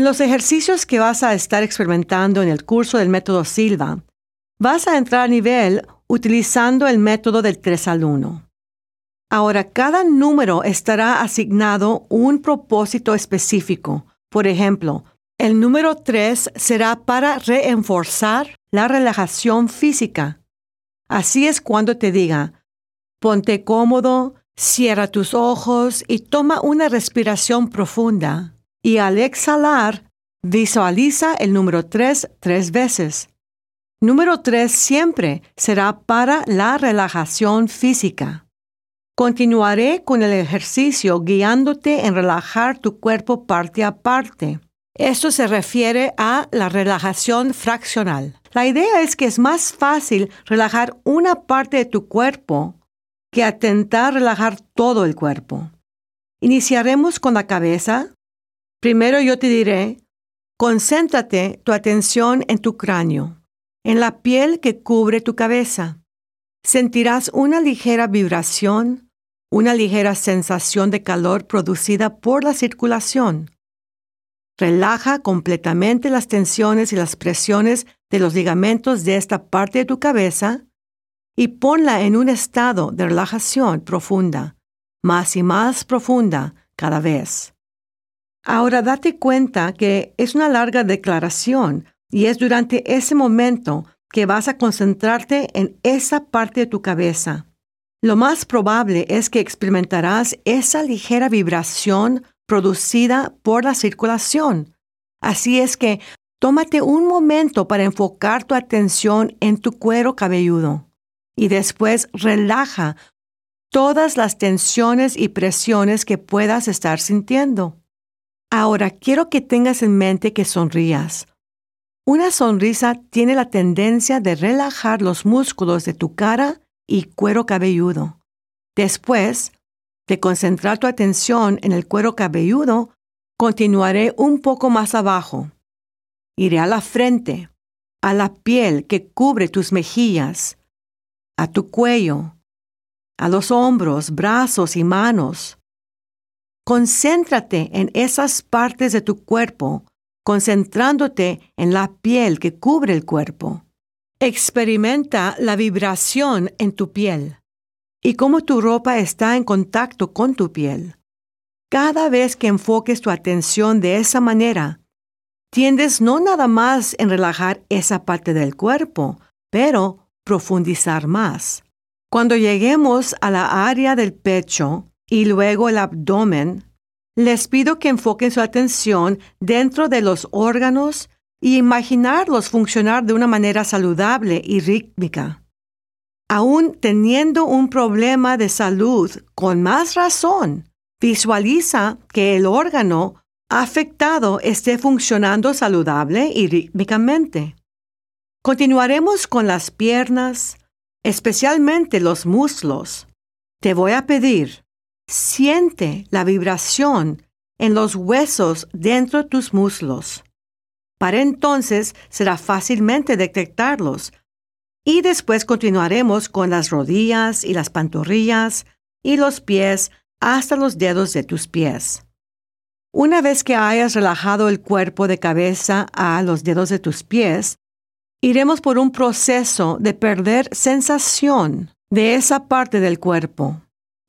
En los ejercicios que vas a estar experimentando en el curso del método Silva, vas a entrar a nivel utilizando el método del 3 al 1. Ahora, cada número estará asignado un propósito específico. Por ejemplo, el número 3 será para reenforzar la relajación física. Así es cuando te diga, ponte cómodo, cierra tus ojos y toma una respiración profunda. Y al exhalar, visualiza el número 3 tres veces. Número 3 siempre será para la relajación física. Continuaré con el ejercicio guiándote en relajar tu cuerpo parte a parte. Esto se refiere a la relajación fraccional. La idea es que es más fácil relajar una parte de tu cuerpo que atentar relajar todo el cuerpo. Iniciaremos con la cabeza. Primero yo te diré, concéntrate tu atención en tu cráneo, en la piel que cubre tu cabeza. Sentirás una ligera vibración una ligera sensación de calor producida por la circulación. Relaja completamente las tensiones y las presiones de los ligamentos de esta parte de tu cabeza y ponla en un estado de relajación profunda, más y más profunda cada vez. Ahora date cuenta que es una larga declaración y es durante ese momento que vas a concentrarte en esa parte de tu cabeza lo más probable es que experimentarás esa ligera vibración producida por la circulación. Así es que tómate un momento para enfocar tu atención en tu cuero cabelludo y después relaja todas las tensiones y presiones que puedas estar sintiendo. Ahora quiero que tengas en mente que sonrías. Una sonrisa tiene la tendencia de relajar los músculos de tu cara y cuero cabelludo. Después de concentrar tu atención en el cuero cabelludo, continuaré un poco más abajo. Iré a la frente, a la piel que cubre tus mejillas, a tu cuello, a los hombros, brazos y manos. Concéntrate en esas partes de tu cuerpo, concentrándote en la piel que cubre el cuerpo. Experimenta la vibración en tu piel y cómo tu ropa está en contacto con tu piel. Cada vez que enfoques tu atención de esa manera, tiendes no nada más en relajar esa parte del cuerpo, pero profundizar más. Cuando lleguemos a la área del pecho y luego el abdomen, les pido que enfoquen su atención dentro de los órganos y imaginarlos funcionar de una manera saludable y rítmica. Aún teniendo un problema de salud, con más razón, visualiza que el órgano afectado esté funcionando saludable y rítmicamente. Continuaremos con las piernas, especialmente los muslos. Te voy a pedir, siente la vibración en los huesos dentro de tus muslos. Para entonces será fácilmente detectarlos. Y después continuaremos con las rodillas y las pantorrillas y los pies hasta los dedos de tus pies. Una vez que hayas relajado el cuerpo de cabeza a los dedos de tus pies, iremos por un proceso de perder sensación de esa parte del cuerpo,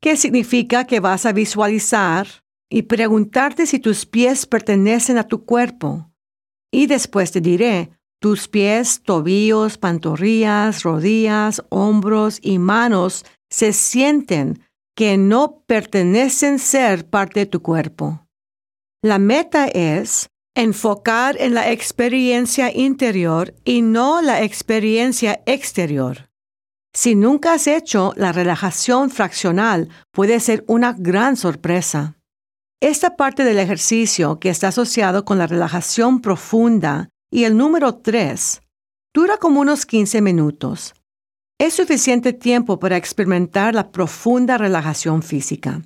que significa que vas a visualizar y preguntarte si tus pies pertenecen a tu cuerpo y después te diré, tus pies, tobillos, pantorrillas, rodillas, hombros y manos se sienten que no pertenecen ser parte de tu cuerpo. La meta es enfocar en la experiencia interior y no la experiencia exterior. Si nunca has hecho la relajación fraccional, puede ser una gran sorpresa. Esta parte del ejercicio que está asociado con la relajación profunda y el número 3 dura como unos 15 minutos. Es suficiente tiempo para experimentar la profunda relajación física.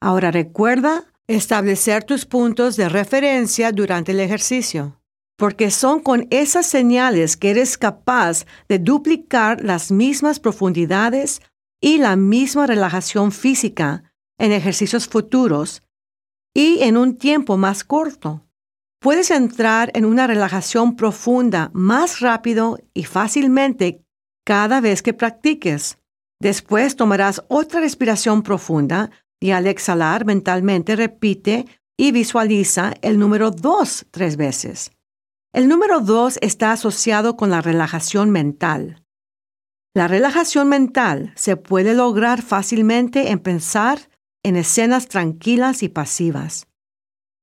Ahora recuerda establecer tus puntos de referencia durante el ejercicio, porque son con esas señales que eres capaz de duplicar las mismas profundidades y la misma relajación física en ejercicios futuros y en un tiempo más corto. puedes entrar en una relajación profunda más rápido y fácilmente cada vez que practiques. Después tomarás otra respiración profunda y al exhalar mentalmente repite y visualiza el número 2 tres veces. El número 2 está asociado con la relajación mental. La relajación mental se puede lograr fácilmente en pensar en escenas tranquilas y pasivas.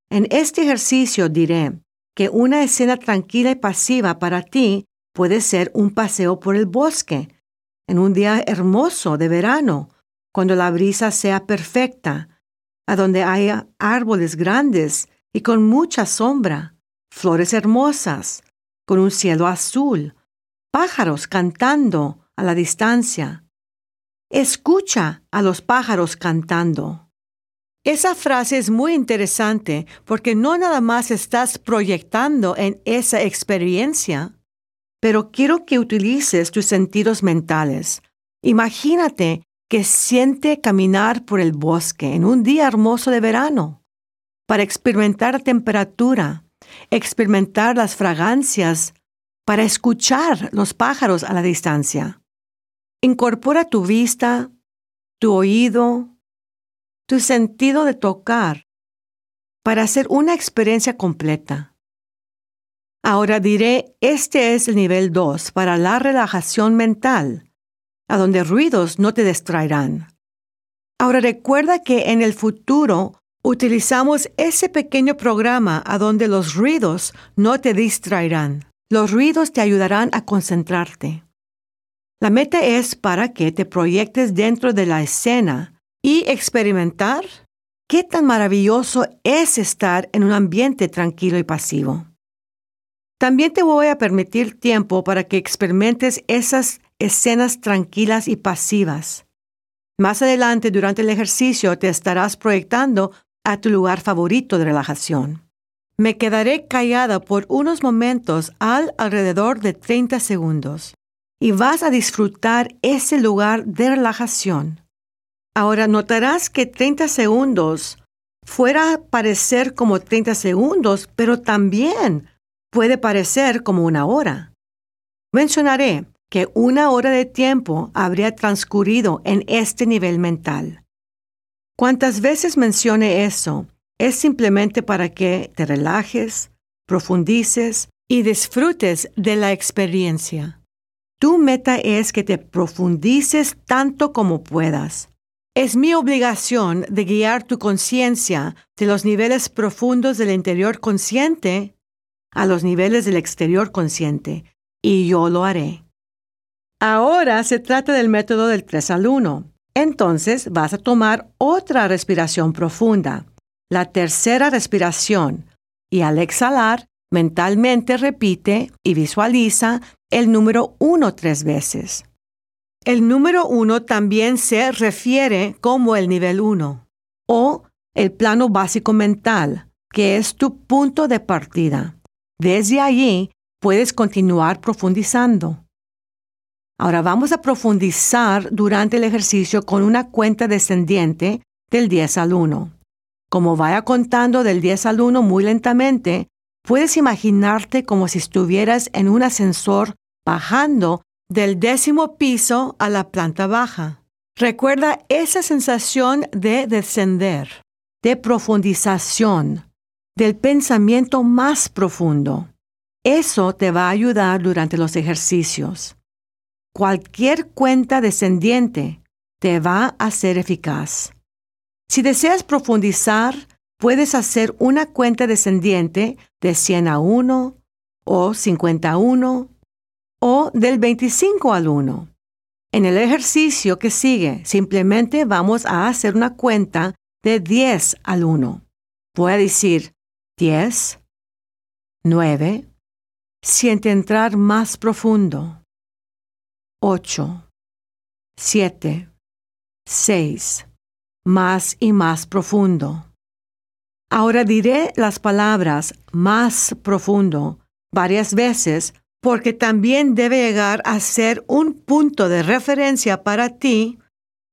En este ejercicio diré que una escena tranquila y pasiva para ti puede ser un paseo por el bosque, en un día hermoso de verano, cuando la brisa sea perfecta, a donde haya árboles grandes y con mucha sombra, flores hermosas, con un cielo azul, pájaros cantando a la distancia. Escucha a los pájaros cantando. Esa frase es muy interesante porque no nada más estás proyectando en esa experiencia, pero quiero que utilices tus sentidos mentales. Imagínate que siente caminar por el bosque en un día hermoso de verano para experimentar temperatura, experimentar las fragancias, para escuchar los pájaros a la distancia. Incorpora tu vista, tu oído, tu sentido de tocar para hacer una experiencia completa. Ahora diré, este es el nivel 2 para la relajación mental, a donde ruidos no te distraerán. Ahora recuerda que en el futuro utilizamos ese pequeño programa a donde los ruidos no te distraerán. Los ruidos te ayudarán a concentrarte. La meta es para que te proyectes dentro de la escena y experimentar qué tan maravilloso es estar en un ambiente tranquilo y pasivo. También te voy a permitir tiempo para que experimentes esas escenas tranquilas y pasivas. Más adelante, durante el ejercicio, te estarás proyectando a tu lugar favorito de relajación. Me quedaré callada por unos momentos al alrededor de 30 segundos y vas a disfrutar ese lugar de relajación. Ahora notarás que 30 segundos fuera a parecer como 30 segundos, pero también puede parecer como una hora. Mencionaré que una hora de tiempo habría transcurrido en este nivel mental. Cuantas veces mencione eso, es simplemente para que te relajes, profundices y disfrutes de la experiencia. Tu meta es que te profundices tanto como puedas. Es mi obligación de guiar tu conciencia de los niveles profundos del interior consciente a los niveles del exterior consciente, y yo lo haré. Ahora se trata del método del 3 al 1. Entonces vas a tomar otra respiración profunda, la tercera respiración, y al exhalar, mentalmente repite y visualiza el número 1 tres veces. El número uno también se refiere como el nivel uno o el plano básico mental, que es tu punto de partida. Desde allí puedes continuar profundizando. Ahora vamos a profundizar durante el ejercicio con una cuenta descendiente del 10 al 1. Como vaya contando del 10 al 1 muy lentamente, puedes imaginarte como si estuvieras en un ascensor bajando del décimo piso a la planta baja. Recuerda esa sensación de descender, de profundización, del pensamiento más profundo. Eso te va a ayudar durante los ejercicios. Cualquier cuenta descendiente te va a ser eficaz. Si deseas profundizar, puedes hacer una cuenta descendiente de 100 a 1 o 51 o del 25 al 1. En el ejercicio que sigue, simplemente vamos a hacer una cuenta de 10 al 1. Voy a decir 10, 9, siente entrar más profundo. 8, 7, 6, más y más profundo. Ahora diré las palabras más profundo varias veces porque también debe llegar a ser un punto de referencia para ti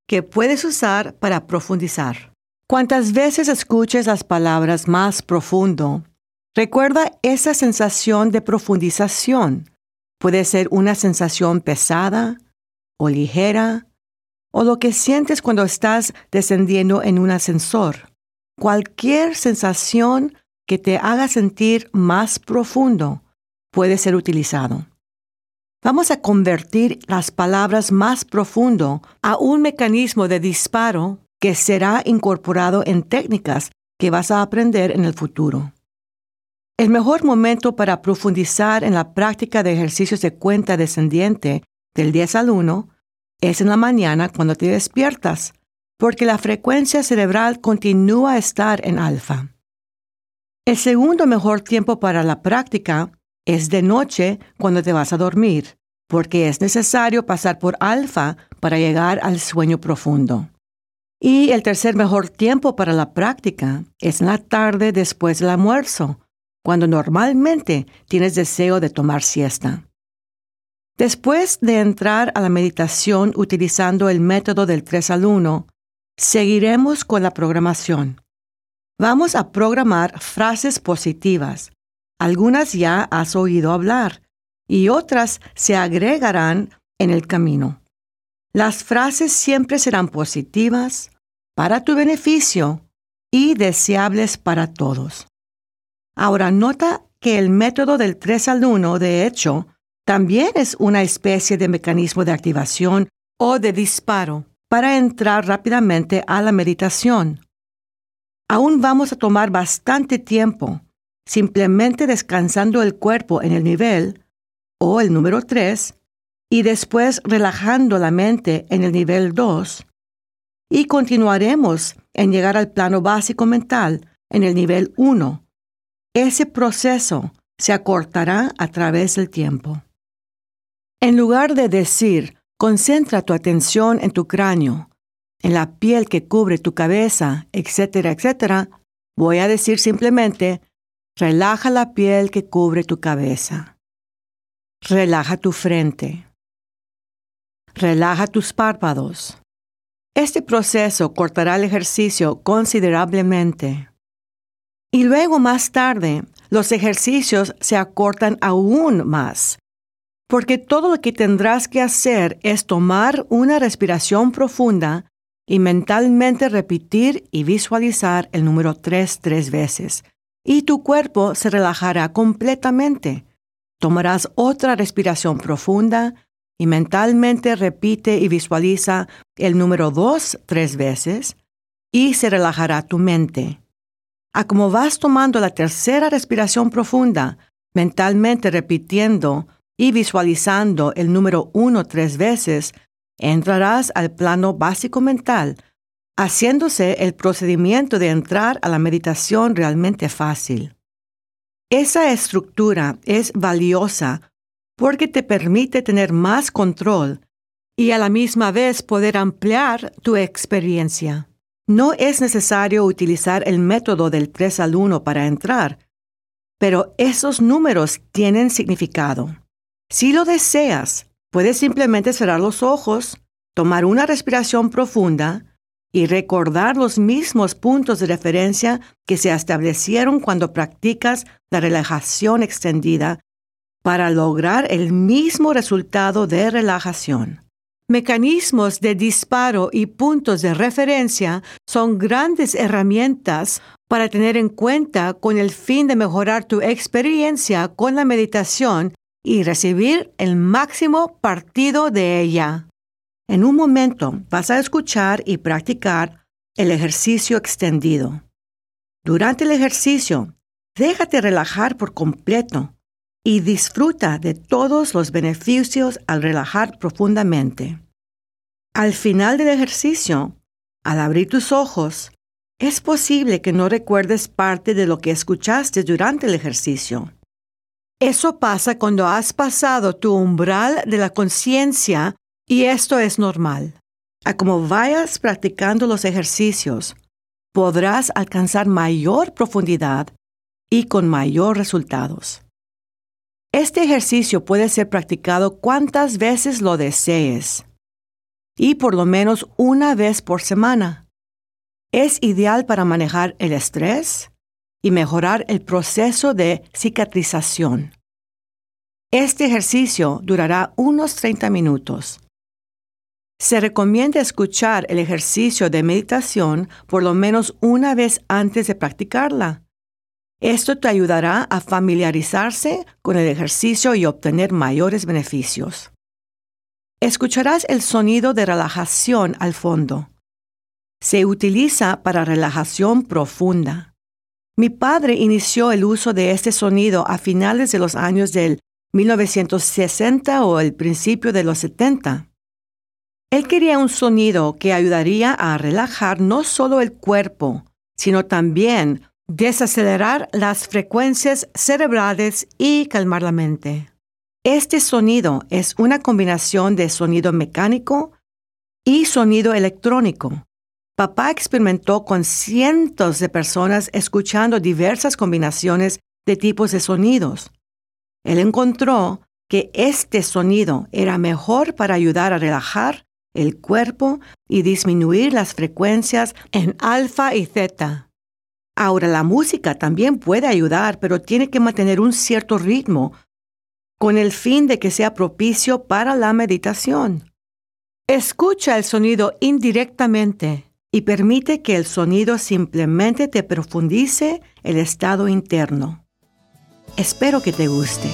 que puedes usar para profundizar. Cuantas veces escuches las palabras más profundo, Recuerda esa sensación de profundización. Puede ser una sensación pesada o ligera, o lo que sientes cuando estás descendiendo en un ascensor. Cualquier sensación que te haga sentir más profundo puede ser utilizado. Vamos a convertir las palabras más profundo a un mecanismo de disparo que será incorporado en técnicas que vas a aprender en el futuro. El mejor momento para profundizar en la práctica de ejercicios de cuenta descendiente del 10 al 1 es en la mañana cuando te despiertas, porque la frecuencia cerebral continúa a estar en alfa. El segundo mejor tiempo para la práctica es de noche cuando te vas a dormir, porque es necesario pasar por alfa para llegar al sueño profundo. Y el tercer mejor tiempo para la práctica es en la tarde después del almuerzo, cuando normalmente tienes deseo de tomar siesta. Después de entrar a la meditación utilizando el método del 3 al 1, seguiremos con la programación. Vamos a programar frases positivas. Algunas ya has oído hablar y otras se agregarán en el camino. Las frases siempre serán positivas, para tu beneficio y deseables para todos. Ahora nota que el método del 3 al 1, de hecho, también es una especie de mecanismo de activación o de disparo para entrar rápidamente a la meditación. Aún vamos a tomar bastante tiempo, simplemente descansando el cuerpo en el nivel, o el número 3, y después relajando la mente en el nivel 2, y continuaremos en llegar al plano básico mental en el nivel 1, ese proceso se acortará a través del tiempo. En lugar de decir, concentra tu atención en tu cráneo, en la piel que cubre tu cabeza, etcétera, etcétera, voy a decir simplemente, relaja la piel que cubre tu cabeza. Relaja tu frente. Relaja tus párpados. Este proceso cortará el ejercicio considerablemente. Y luego más tarde, los ejercicios se acortan aún más, porque todo lo que tendrás que hacer es tomar una respiración profunda y mentalmente repetir y visualizar el número 3 tres veces, y tu cuerpo se relajará completamente. Tomarás otra respiración profunda y mentalmente repite y visualiza el número 2 tres veces, y se relajará tu mente a como vas tomando la tercera respiración profunda, mentalmente repitiendo y visualizando el número uno tres veces, entrarás al plano básico mental, haciéndose el procedimiento de entrar a la meditación realmente fácil. Esa estructura es valiosa porque te permite tener más control y a la misma vez poder ampliar tu experiencia. No es necesario utilizar el método del 3 al 1 para entrar, pero esos números tienen significado. Si lo deseas, puedes simplemente cerrar los ojos, tomar una respiración profunda y recordar los mismos puntos de referencia que se establecieron cuando practicas la relajación extendida para lograr el mismo resultado de relajación. Mecanismos de disparo y puntos de referencia son grandes herramientas para tener en cuenta con el fin de mejorar tu experiencia con la meditación y recibir el máximo partido de ella. En un momento vas a escuchar y practicar el ejercicio extendido. Durante el ejercicio, déjate relajar por completo y disfruta de todos los beneficios al relajar profundamente. Al final del ejercicio, al abrir tus ojos, es posible que no recuerdes parte de lo que escuchaste durante el ejercicio. Eso pasa cuando has pasado tu umbral de la conciencia y esto es normal. A como vayas practicando los ejercicios, podrás alcanzar mayor profundidad y con mayor resultados. Este ejercicio puede ser practicado cuantas veces lo desees y por lo menos una vez por semana. Es ideal para manejar el estrés y mejorar el proceso de cicatrización. Este ejercicio durará unos 30 minutos. Se recomienda escuchar el ejercicio de meditación por lo menos una vez antes de practicarla. Esto te ayudará a familiarizarse con el ejercicio y obtener mayores beneficios. Escucharás el sonido de relajación al fondo. Se utiliza para relajación profunda. Mi padre inició el uso de este sonido a finales de los años del 1960 o el principio de los 70. Él quería un sonido que ayudaría a relajar no solo el cuerpo, sino también desacelerar las frecuencias cerebrales y calmar la mente. Este sonido es una combinación de sonido mecánico y sonido electrónico. Papá experimentó con cientos de personas escuchando diversas combinaciones de tipos de sonidos. Él encontró que este sonido era mejor para ayudar a relajar el cuerpo y disminuir las frecuencias en alfa y zeta. Ahora la música también puede ayudar, pero tiene que mantener un cierto ritmo con el fin de que sea propicio para la meditación. Escucha el sonido indirectamente y permite que el sonido simplemente te profundice el estado interno. Espero que te guste.